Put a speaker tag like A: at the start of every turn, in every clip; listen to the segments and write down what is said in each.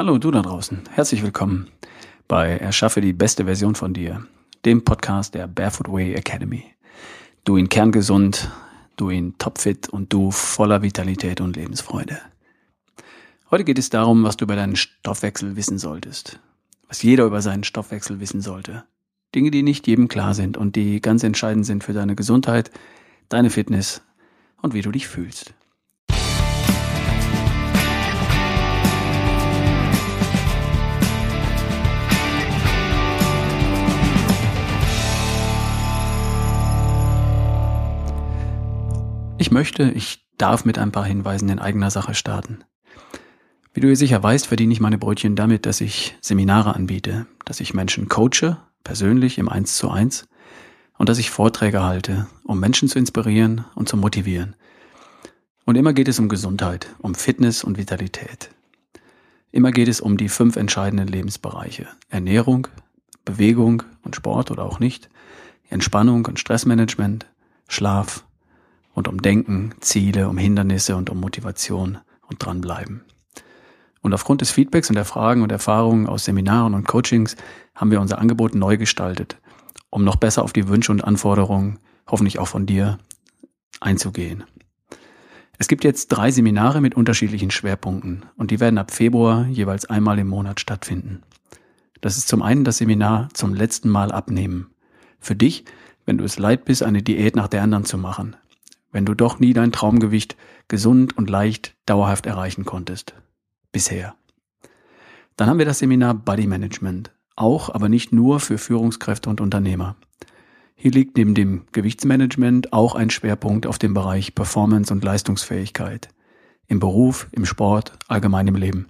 A: Hallo du da draußen, herzlich willkommen bei Erschaffe die beste Version von dir, dem Podcast der Barefoot Way Academy. Du ihn kerngesund, du ihn topfit und du voller Vitalität und Lebensfreude. Heute geht es darum, was du über deinen Stoffwechsel wissen solltest, was jeder über seinen Stoffwechsel wissen sollte. Dinge, die nicht jedem klar sind und die ganz entscheidend sind für deine Gesundheit, deine Fitness und wie du dich fühlst. Ich möchte, ich darf mit ein paar Hinweisen in eigener Sache starten. Wie du sicher weißt, verdiene ich meine Brötchen damit, dass ich Seminare anbiete, dass ich Menschen coache, persönlich im Eins zu eins, und dass ich Vorträge halte, um Menschen zu inspirieren und zu motivieren. Und immer geht es um Gesundheit, um Fitness und Vitalität. Immer geht es um die fünf entscheidenden Lebensbereiche. Ernährung, Bewegung und Sport oder auch nicht, Entspannung und Stressmanagement, Schlaf, und um Denken, Ziele, um Hindernisse und um Motivation und dranbleiben. Und aufgrund des Feedbacks und der Fragen und Erfahrungen aus Seminaren und Coachings haben wir unser Angebot neu gestaltet, um noch besser auf die Wünsche und Anforderungen, hoffentlich auch von dir, einzugehen. Es gibt jetzt drei Seminare mit unterschiedlichen Schwerpunkten und die werden ab Februar jeweils einmal im Monat stattfinden. Das ist zum einen das Seminar zum letzten Mal abnehmen. Für dich, wenn du es leid bist, eine Diät nach der anderen zu machen, wenn du doch nie dein Traumgewicht gesund und leicht dauerhaft erreichen konntest. Bisher. Dann haben wir das Seminar Body Management. Auch, aber nicht nur für Führungskräfte und Unternehmer. Hier liegt neben dem Gewichtsmanagement auch ein Schwerpunkt auf dem Bereich Performance und Leistungsfähigkeit. Im Beruf, im Sport, allgemein im Leben.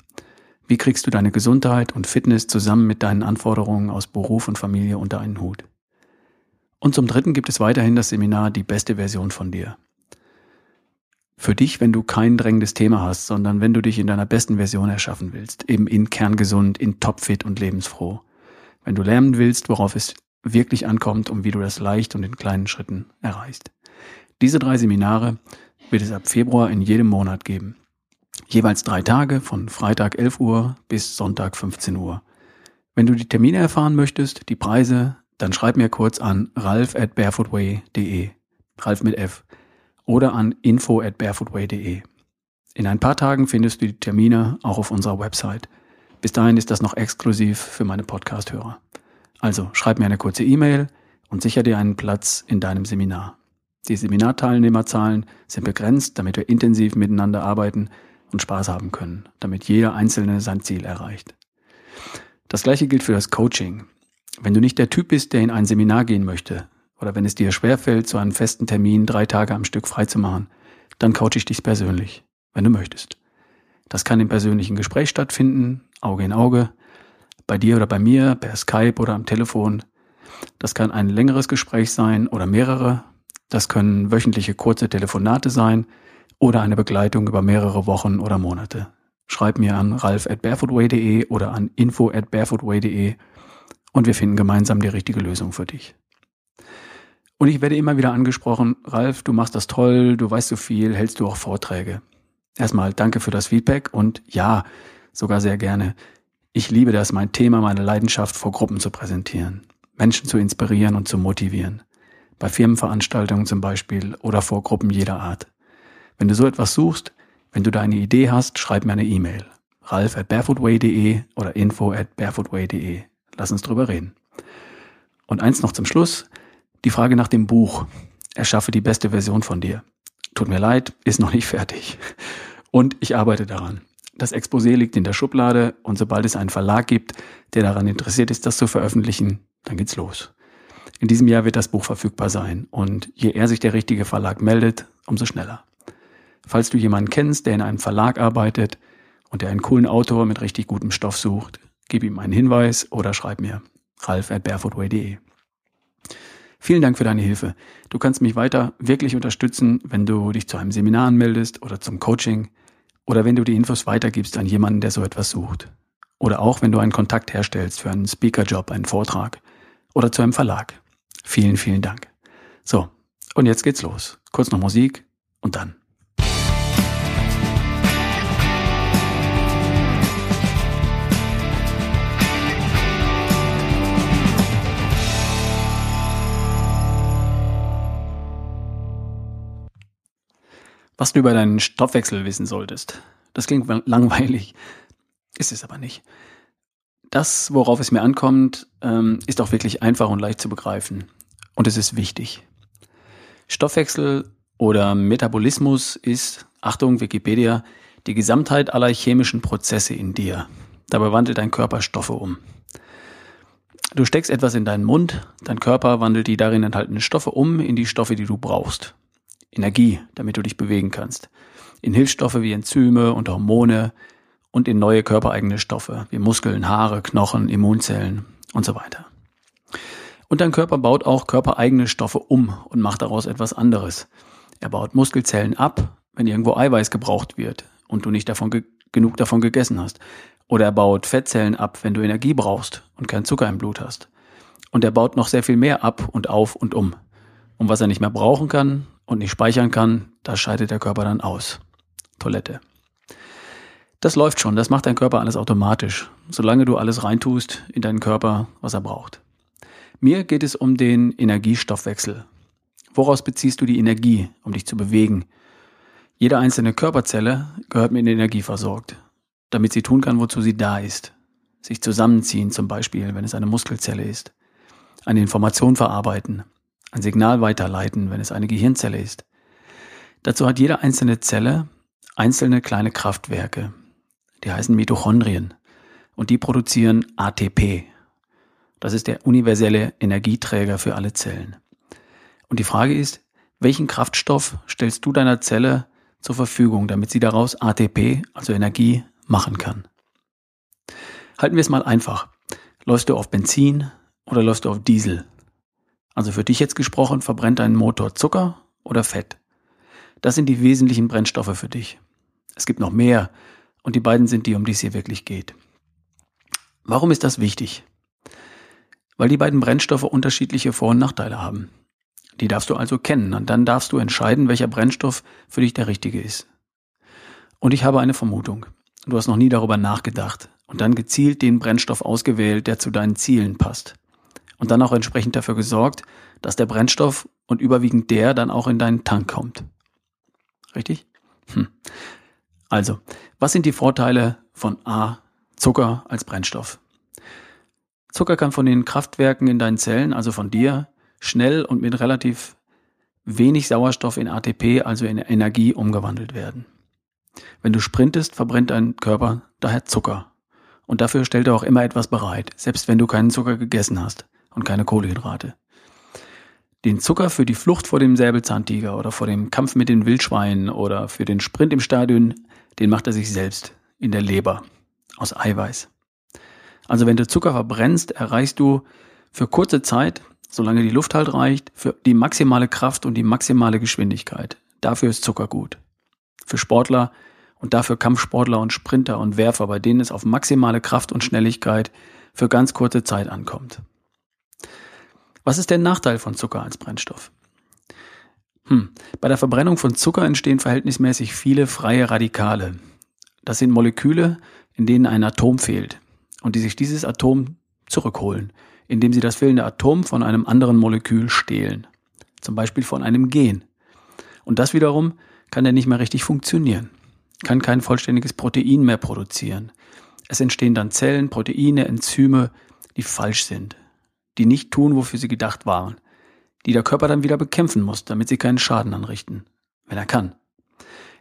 A: Wie kriegst du deine Gesundheit und Fitness zusammen mit deinen Anforderungen aus Beruf und Familie unter einen Hut? Und zum Dritten gibt es weiterhin das Seminar Die beste Version von dir für dich, wenn du kein drängendes Thema hast, sondern wenn du dich in deiner besten Version erschaffen willst, eben in kerngesund, in topfit und lebensfroh. Wenn du lernen willst, worauf es wirklich ankommt und wie du das leicht und in kleinen Schritten erreichst. Diese drei Seminare wird es ab Februar in jedem Monat geben. Jeweils drei Tage von Freitag 11 Uhr bis Sonntag 15 Uhr. Wenn du die Termine erfahren möchtest, die Preise, dann schreib mir kurz an ralf at barefootway.de. Ralf mit F oder an info at barefootway.de. In ein paar Tagen findest du die Termine auch auf unserer Website. Bis dahin ist das noch exklusiv für meine Podcast-Hörer. Also schreib mir eine kurze E-Mail und sicher dir einen Platz in deinem Seminar. Die Seminarteilnehmerzahlen sind begrenzt, damit wir intensiv miteinander arbeiten und Spaß haben können, damit jeder Einzelne sein Ziel erreicht. Das gleiche gilt für das Coaching. Wenn du nicht der Typ bist, der in ein Seminar gehen möchte, oder wenn es dir schwerfällt, so einen festen Termin drei Tage am Stück freizumachen, dann coache ich dich persönlich, wenn du möchtest. Das kann im persönlichen Gespräch stattfinden, Auge in Auge, bei dir oder bei mir, per Skype oder am Telefon. Das kann ein längeres Gespräch sein oder mehrere. Das können wöchentliche kurze Telefonate sein oder eine Begleitung über mehrere Wochen oder Monate. Schreib mir an ralf at barefootway.de oder an info at barefootway.de und wir finden gemeinsam die richtige Lösung für dich. Und ich werde immer wieder angesprochen, Ralf, du machst das toll, du weißt so viel, hältst du auch Vorträge. Erstmal danke für das Feedback und ja, sogar sehr gerne. Ich liebe das, mein Thema, meine Leidenschaft vor Gruppen zu präsentieren, Menschen zu inspirieren und zu motivieren. Bei Firmenveranstaltungen zum Beispiel oder vor Gruppen jeder Art. Wenn du so etwas suchst, wenn du da eine Idee hast, schreib mir eine E-Mail. ralf at barefootway.de oder info at barefootway.de. Lass uns drüber reden. Und eins noch zum Schluss. Die Frage nach dem Buch. Erschaffe die beste Version von dir. Tut mir leid, ist noch nicht fertig. Und ich arbeite daran. Das Exposé liegt in der Schublade und sobald es einen Verlag gibt, der daran interessiert ist, das zu veröffentlichen, dann geht's los. In diesem Jahr wird das Buch verfügbar sein und je eher sich der richtige Verlag meldet, umso schneller. Falls du jemanden kennst, der in einem Verlag arbeitet und der einen coolen Autor mit richtig gutem Stoff sucht, gib ihm einen Hinweis oder schreib mir ralf at barefootway.de. Vielen Dank für deine Hilfe. Du kannst mich weiter wirklich unterstützen, wenn du dich zu einem Seminar anmeldest oder zum Coaching oder wenn du die Infos weitergibst an jemanden, der so etwas sucht. Oder auch wenn du einen Kontakt herstellst für einen Speakerjob, einen Vortrag oder zu einem Verlag. Vielen, vielen Dank. So, und jetzt geht's los. Kurz noch Musik und dann. Was du über deinen Stoffwechsel wissen solltest. Das klingt langweilig, ist es aber nicht. Das, worauf es mir ankommt, ähm, ist auch wirklich einfach und leicht zu begreifen. Und es ist wichtig. Stoffwechsel oder Metabolismus ist, Achtung, Wikipedia, die Gesamtheit aller chemischen Prozesse in dir. Dabei wandelt dein Körper Stoffe um. Du steckst etwas in deinen Mund, dein Körper wandelt die darin enthaltenen Stoffe um in die Stoffe, die du brauchst. Energie, damit du dich bewegen kannst. In Hilfsstoffe wie Enzyme und Hormone und in neue körpereigene Stoffe wie Muskeln, Haare, Knochen, Immunzellen und so weiter. Und dein Körper baut auch körpereigene Stoffe um und macht daraus etwas anderes. Er baut Muskelzellen ab, wenn irgendwo Eiweiß gebraucht wird und du nicht davon genug davon gegessen hast. Oder er baut Fettzellen ab, wenn du Energie brauchst und kein Zucker im Blut hast. Und er baut noch sehr viel mehr ab und auf und um. Und was er nicht mehr brauchen kann, und nicht speichern kann, da scheidet der Körper dann aus. Toilette. Das läuft schon, das macht dein Körper alles automatisch, solange du alles reintust in deinen Körper, was er braucht. Mir geht es um den Energiestoffwechsel. Woraus beziehst du die Energie, um dich zu bewegen? Jede einzelne Körperzelle gehört mit Energie versorgt, damit sie tun kann, wozu sie da ist. Sich zusammenziehen zum Beispiel, wenn es eine Muskelzelle ist. Eine Information verarbeiten, ein Signal weiterleiten, wenn es eine Gehirnzelle ist. Dazu hat jede einzelne Zelle einzelne kleine Kraftwerke. Die heißen Mitochondrien. Und die produzieren ATP. Das ist der universelle Energieträger für alle Zellen. Und die Frage ist, welchen Kraftstoff stellst du deiner Zelle zur Verfügung, damit sie daraus ATP, also Energie, machen kann? Halten wir es mal einfach. Läufst du auf Benzin oder läufst du auf Diesel? Also für dich jetzt gesprochen, verbrennt dein Motor Zucker oder Fett? Das sind die wesentlichen Brennstoffe für dich. Es gibt noch mehr und die beiden sind die, um die es hier wirklich geht. Warum ist das wichtig? Weil die beiden Brennstoffe unterschiedliche Vor- und Nachteile haben. Die darfst du also kennen und dann darfst du entscheiden, welcher Brennstoff für dich der richtige ist. Und ich habe eine Vermutung. Du hast noch nie darüber nachgedacht und dann gezielt den Brennstoff ausgewählt, der zu deinen Zielen passt und dann auch entsprechend dafür gesorgt, dass der Brennstoff und überwiegend der dann auch in deinen Tank kommt. Richtig? Hm. Also, was sind die Vorteile von A, Zucker als Brennstoff? Zucker kann von den Kraftwerken in deinen Zellen, also von dir, schnell und mit relativ wenig Sauerstoff in ATP, also in Energie, umgewandelt werden. Wenn du sprintest, verbrennt dein Körper daher Zucker. Und dafür stellt er auch immer etwas bereit, selbst wenn du keinen Zucker gegessen hast und keine Kohlenhydrate. Den Zucker für die Flucht vor dem Säbelzahntiger oder vor dem Kampf mit den Wildschweinen oder für den Sprint im Stadion, den macht er sich selbst in der Leber aus Eiweiß. Also wenn du Zucker verbrennst, erreichst du für kurze Zeit, solange die Luft halt reicht, für die maximale Kraft und die maximale Geschwindigkeit. Dafür ist Zucker gut. Für Sportler und dafür Kampfsportler und Sprinter und Werfer, bei denen es auf maximale Kraft und Schnelligkeit für ganz kurze Zeit ankommt. Was ist der Nachteil von Zucker als Brennstoff? Hm. Bei der Verbrennung von Zucker entstehen verhältnismäßig viele freie Radikale. Das sind Moleküle, in denen ein Atom fehlt und die sich dieses Atom zurückholen, indem sie das fehlende Atom von einem anderen Molekül stehlen. Zum Beispiel von einem Gen. Und das wiederum kann dann nicht mehr richtig funktionieren, kann kein vollständiges Protein mehr produzieren. Es entstehen dann Zellen, Proteine, Enzyme, die falsch sind, die nicht tun, wofür sie gedacht waren, die der Körper dann wieder bekämpfen muss, damit sie keinen Schaden anrichten, wenn er kann.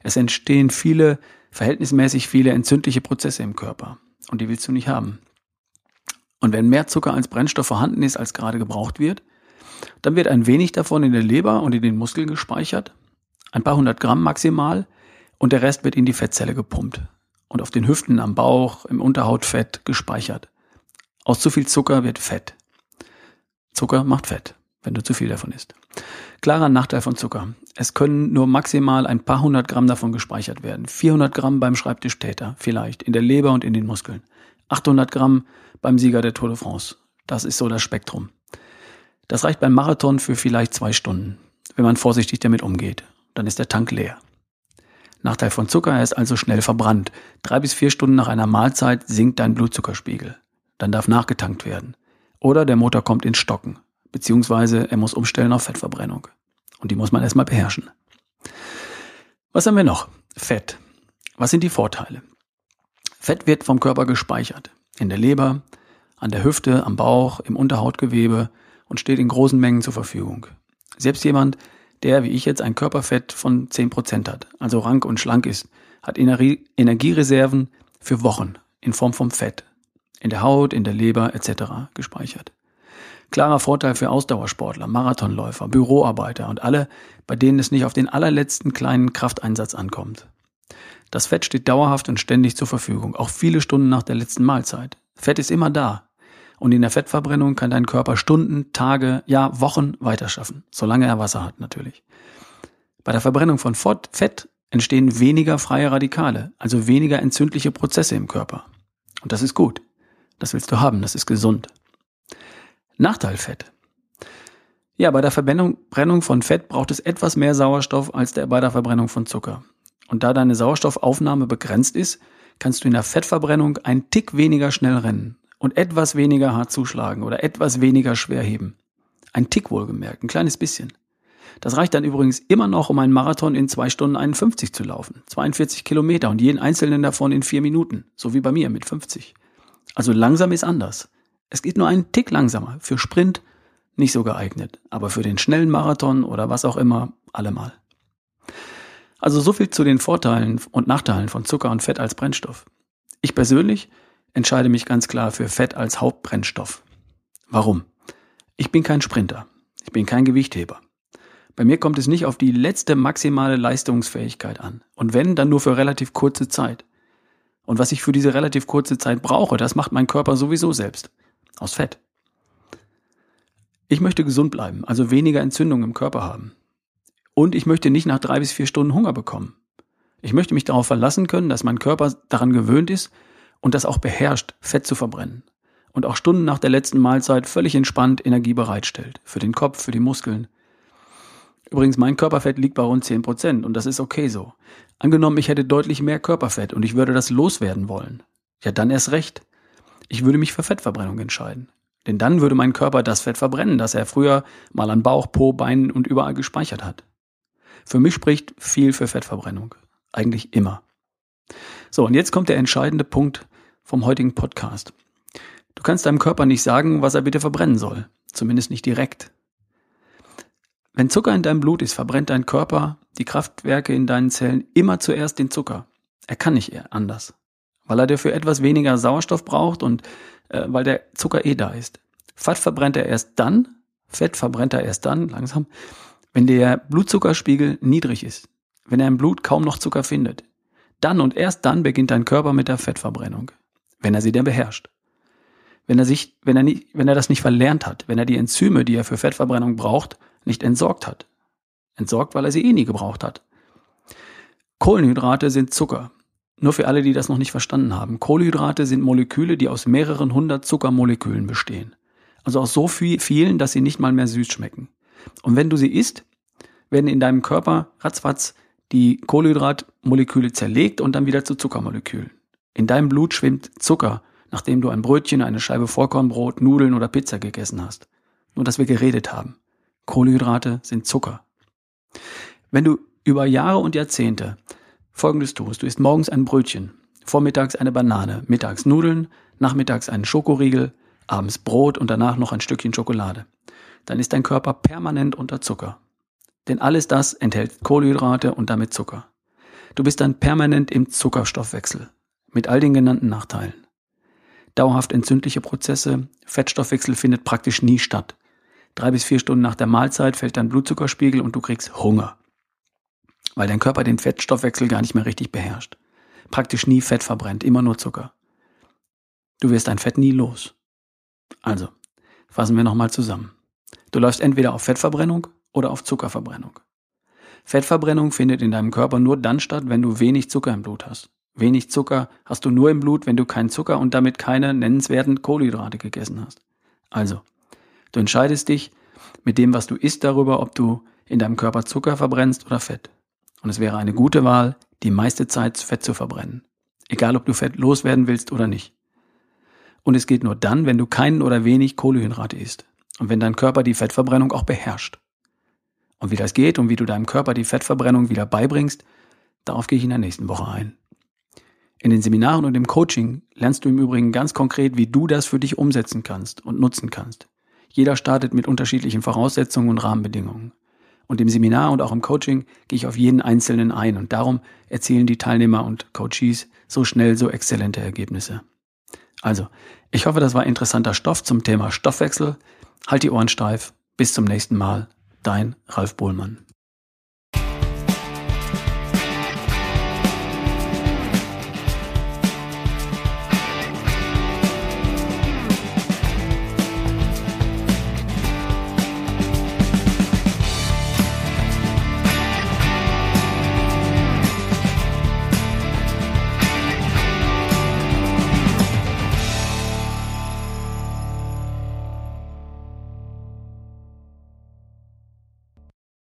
A: Es entstehen viele, verhältnismäßig viele entzündliche Prozesse im Körper und die willst du nicht haben. Und wenn mehr Zucker als Brennstoff vorhanden ist, als gerade gebraucht wird, dann wird ein wenig davon in der Leber und in den Muskeln gespeichert, ein paar hundert Gramm maximal, und der Rest wird in die Fettzelle gepumpt und auf den Hüften, am Bauch, im Unterhautfett gespeichert. Aus zu viel Zucker wird Fett. Zucker macht Fett, wenn du zu viel davon isst. Klarer Nachteil von Zucker. Es können nur maximal ein paar hundert Gramm davon gespeichert werden. 400 Gramm beim Schreibtischtäter, vielleicht, in der Leber und in den Muskeln. 800 Gramm beim Sieger der Tour de France. Das ist so das Spektrum. Das reicht beim Marathon für vielleicht zwei Stunden, wenn man vorsichtig damit umgeht. Dann ist der Tank leer. Nachteil von Zucker, er ist also schnell verbrannt. Drei bis vier Stunden nach einer Mahlzeit sinkt dein Blutzuckerspiegel. Dann darf nachgetankt werden. Oder der Motor kommt ins Stocken, beziehungsweise er muss umstellen auf Fettverbrennung. Und die muss man erstmal beherrschen. Was haben wir noch? Fett. Was sind die Vorteile? Fett wird vom Körper gespeichert. In der Leber, an der Hüfte, am Bauch, im Unterhautgewebe und steht in großen Mengen zur Verfügung. Selbst jemand, der, wie ich jetzt, ein Körperfett von 10% hat, also rank und schlank ist, hat Energiereserven für Wochen in Form von Fett, in der Haut, in der Leber etc. gespeichert. Klarer Vorteil für Ausdauersportler, Marathonläufer, Büroarbeiter und alle, bei denen es nicht auf den allerletzten kleinen Krafteinsatz ankommt. Das Fett steht dauerhaft und ständig zur Verfügung, auch viele Stunden nach der letzten Mahlzeit. Fett ist immer da. Und in der Fettverbrennung kann dein Körper Stunden, Tage, ja Wochen weiterschaffen, solange er Wasser hat natürlich. Bei der Verbrennung von Fett entstehen weniger freie Radikale, also weniger entzündliche Prozesse im Körper. Und das ist gut. Das willst du haben, das ist gesund. Nachteil Fett. Ja, bei der Verbrennung von Fett braucht es etwas mehr Sauerstoff als der, bei der Verbrennung von Zucker. Und da deine Sauerstoffaufnahme begrenzt ist, kannst du in der Fettverbrennung ein Tick weniger schnell rennen und etwas weniger hart zuschlagen oder etwas weniger schwer heben. Ein Tick wohlgemerkt, ein kleines bisschen. Das reicht dann übrigens immer noch, um einen Marathon in zwei Stunden 51 zu laufen. 42 Kilometer und jeden einzelnen davon in vier Minuten. So wie bei mir mit 50. Also langsam ist anders. Es geht nur einen Tick langsamer. Für Sprint nicht so geeignet. Aber für den schnellen Marathon oder was auch immer, allemal. Also so viel zu den Vorteilen und Nachteilen von Zucker und Fett als Brennstoff. Ich persönlich entscheide mich ganz klar für Fett als Hauptbrennstoff. Warum? Ich bin kein Sprinter. Ich bin kein Gewichtheber. Bei mir kommt es nicht auf die letzte maximale Leistungsfähigkeit an. Und wenn, dann nur für relativ kurze Zeit. Und was ich für diese relativ kurze Zeit brauche, das macht mein Körper sowieso selbst. Aus Fett. Ich möchte gesund bleiben, also weniger Entzündung im Körper haben. Und ich möchte nicht nach drei bis vier Stunden Hunger bekommen. Ich möchte mich darauf verlassen können, dass mein Körper daran gewöhnt ist und das auch beherrscht, Fett zu verbrennen. Und auch Stunden nach der letzten Mahlzeit völlig entspannt Energie bereitstellt. Für den Kopf, für die Muskeln. Übrigens, mein Körperfett liegt bei rund 10 Prozent und das ist okay so. Angenommen, ich hätte deutlich mehr Körperfett und ich würde das loswerden wollen. Ja, dann erst recht. Ich würde mich für Fettverbrennung entscheiden. Denn dann würde mein Körper das Fett verbrennen, das er früher mal an Bauch, Po, Beinen und überall gespeichert hat. Für mich spricht viel für Fettverbrennung. Eigentlich immer. So, und jetzt kommt der entscheidende Punkt vom heutigen Podcast. Du kannst deinem Körper nicht sagen, was er bitte verbrennen soll. Zumindest nicht direkt. Wenn Zucker in deinem Blut ist, verbrennt dein Körper, die Kraftwerke in deinen Zellen immer zuerst den Zucker. Er kann nicht anders. Weil er dafür etwas weniger Sauerstoff braucht und äh, weil der Zucker eh da ist. Fett verbrennt er erst dann, Fett verbrennt er erst dann, langsam, wenn der Blutzuckerspiegel niedrig ist. Wenn er im Blut kaum noch Zucker findet. Dann und erst dann beginnt dein Körper mit der Fettverbrennung. Wenn er sie denn beherrscht. Wenn er sich, wenn er nicht, wenn er das nicht verlernt hat, wenn er die Enzyme, die er für Fettverbrennung braucht, nicht entsorgt hat. Entsorgt, weil er sie eh nie gebraucht hat. Kohlenhydrate sind Zucker. Nur für alle, die das noch nicht verstanden haben. Kohlenhydrate sind Moleküle, die aus mehreren hundert Zuckermolekülen bestehen. Also aus so vielen, dass sie nicht mal mehr süß schmecken. Und wenn du sie isst, werden in deinem Körper ratzfatz die Kohlenhydratmoleküle zerlegt und dann wieder zu Zuckermolekülen. In deinem Blut schwimmt Zucker, nachdem du ein Brötchen, eine Scheibe Vollkornbrot, Nudeln oder Pizza gegessen hast. Nur dass wir geredet haben. Kohlenhydrate sind Zucker. Wenn du über Jahre und Jahrzehnte Folgendes tust, du isst morgens ein Brötchen, vormittags eine Banane, mittags Nudeln, nachmittags einen Schokoriegel, abends Brot und danach noch ein Stückchen Schokolade, dann ist dein Körper permanent unter Zucker. Denn alles das enthält Kohlenhydrate und damit Zucker. Du bist dann permanent im Zuckerstoffwechsel mit all den genannten Nachteilen. Dauerhaft entzündliche Prozesse, Fettstoffwechsel findet praktisch nie statt. Drei bis vier Stunden nach der Mahlzeit fällt dein Blutzuckerspiegel und du kriegst Hunger. Weil dein Körper den Fettstoffwechsel gar nicht mehr richtig beherrscht. Praktisch nie Fett verbrennt, immer nur Zucker. Du wirst dein Fett nie los. Also, fassen wir nochmal zusammen. Du läufst entweder auf Fettverbrennung oder auf Zuckerverbrennung. Fettverbrennung findet in deinem Körper nur dann statt, wenn du wenig Zucker im Blut hast. Wenig Zucker hast du nur im Blut, wenn du keinen Zucker und damit keine nennenswerten Kohlenhydrate gegessen hast. Also, Du entscheidest dich mit dem, was du isst, darüber, ob du in deinem Körper Zucker verbrennst oder Fett. Und es wäre eine gute Wahl, die meiste Zeit Fett zu verbrennen. Egal, ob du Fett loswerden willst oder nicht. Und es geht nur dann, wenn du keinen oder wenig Kohlenhydrate isst. Und wenn dein Körper die Fettverbrennung auch beherrscht. Und wie das geht und wie du deinem Körper die Fettverbrennung wieder beibringst, Darauf gehe ich in der nächsten Woche ein. In den Seminaren und im Coaching lernst du im Übrigen ganz konkret, wie du das für dich umsetzen kannst und nutzen kannst. Jeder startet mit unterschiedlichen Voraussetzungen und Rahmenbedingungen. Und im Seminar und auch im Coaching gehe ich auf jeden Einzelnen ein und darum erzielen die Teilnehmer und Coaches so schnell so exzellente Ergebnisse. Also, ich hoffe, das war interessanter Stoff zum Thema Stoffwechsel. Halt die Ohren steif. Bis zum nächsten Mal. Dein Ralf Bohlmann.